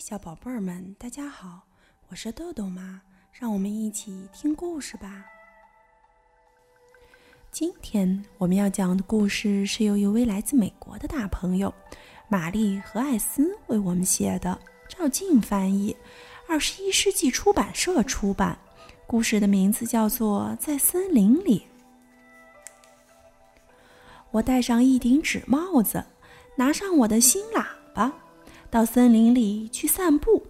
小宝贝儿们，大家好，我是豆豆妈，让我们一起听故事吧。今天我们要讲的故事是由一位来自美国的大朋友玛丽和艾斯为我们写的，赵静翻译，二十一世纪出版社出版。故事的名字叫做《在森林里》。我戴上一顶纸帽子，拿上我的新喇叭。到森林里去散步，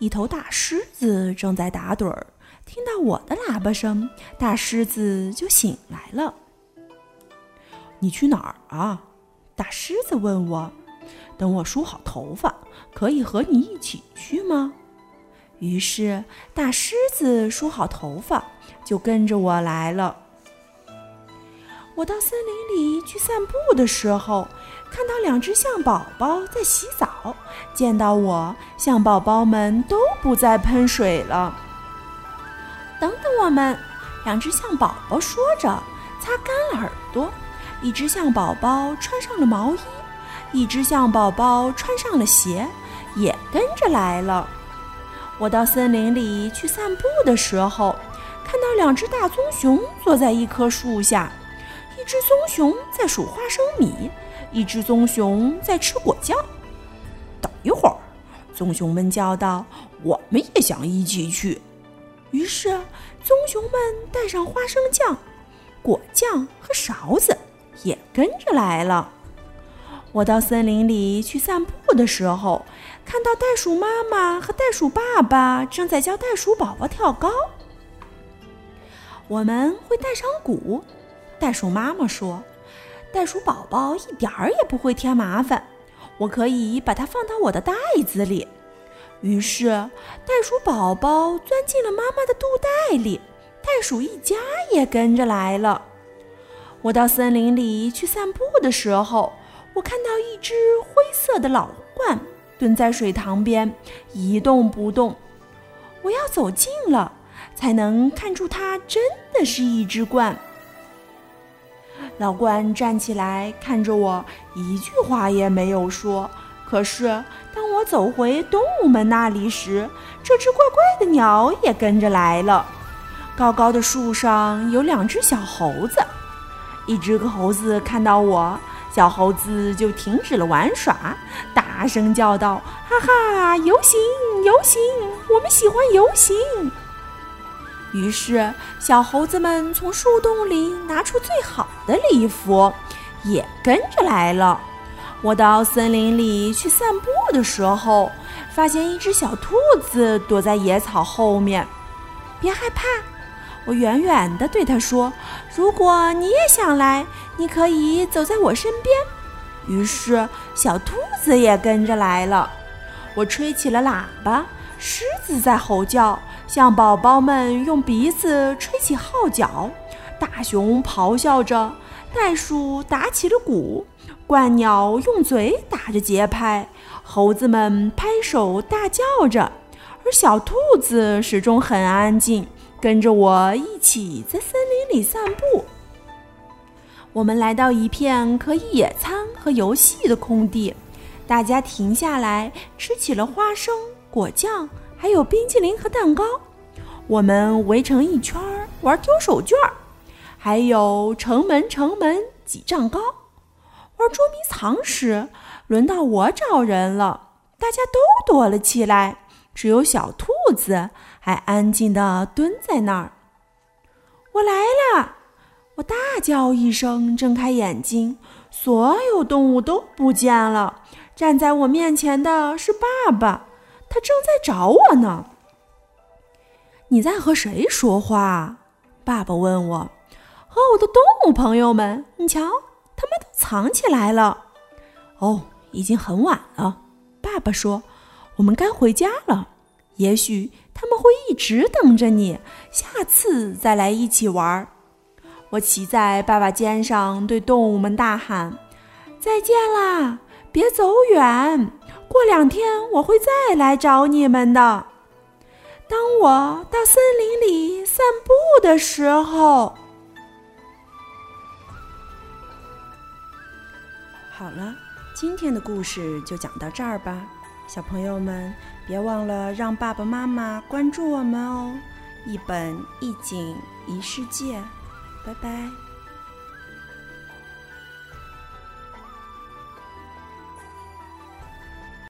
一头大狮子正在打盹儿。听到我的喇叭声，大狮子就醒来了。你去哪儿啊？大狮子问我。等我梳好头发，可以和你一起去吗？于是大狮子梳好头发，就跟着我来了。我到森林里去散步的时候。看到两只象宝宝在洗澡，见到我，象宝宝们都不再喷水了。等等我们，两只象宝宝说着，擦干了耳朵。一只象宝宝穿上了毛衣，一只象宝宝穿上了鞋，也跟着来了。我到森林里去散步的时候，看到两只大棕熊坐在一棵树下，一只棕熊在数花生米。一只棕熊在吃果酱。等一会儿，棕熊们叫道：“我们也想一起去。”于是，棕熊们带上花生酱、果酱和勺子，也跟着来了。我到森林里去散步的时候，看到袋鼠妈妈和袋鼠爸爸正在教袋鼠宝宝跳高。我们会带上鼓，袋鼠妈妈说。袋鼠宝宝一点儿也不会添麻烦，我可以把它放到我的袋子里。于是，袋鼠宝宝钻进了妈妈的肚袋里，袋鼠一家也跟着来了。我到森林里去散步的时候，我看到一只灰色的老鹳蹲在水塘边一动不动。我要走近了，才能看出它真的是一只鹳。老鹳站起来看着我，一句话也没有说。可是当我走回动物们那里时，这只怪怪的鸟也跟着来了。高高的树上有两只小猴子，一只猴子看到我，小猴子就停止了玩耍，大声叫道：“哈哈，游行，游行，我们喜欢游行。”于是，小猴子们从树洞里拿出最好的礼服，也跟着来了。我到森林里去散步的时候，发现一只小兔子躲在野草后面。别害怕，我远远地对它说：“如果你也想来，你可以走在我身边。”于是，小兔子也跟着来了。我吹起了喇叭，狮子在吼叫。象宝宝们用鼻子吹起号角，大熊咆哮着，袋鼠打起了鼓，鹳鸟用嘴打着节拍，猴子们拍手大叫着，而小兔子始终很安静，跟着我一起在森林里散步。我们来到一片可以野餐和游戏的空地，大家停下来吃起了花生果酱。还有冰淇淋和蛋糕，我们围成一圈玩丢手绢儿，还有城门城门几丈高。玩捉迷藏时，轮到我找人了，大家都躲了起来，只有小兔子还安静地蹲在那儿。我来了！我大叫一声，睁开眼睛，所有动物都不见了。站在我面前的是爸爸。他正在找我呢。你在和谁说话？爸爸问我。和我的动物朋友们。你瞧，他们都藏起来了。哦，已经很晚了。爸爸说：“我们该回家了。也许他们会一直等着你，下次再来一起玩。”我骑在爸爸肩上，对动物们大喊：“再见啦！别走远。”过两天我会再来找你们的。当我到森林里散步的时候，好了，今天的故事就讲到这儿吧，小朋友们，别忘了让爸爸妈妈关注我们哦！一本一景一世界，拜拜。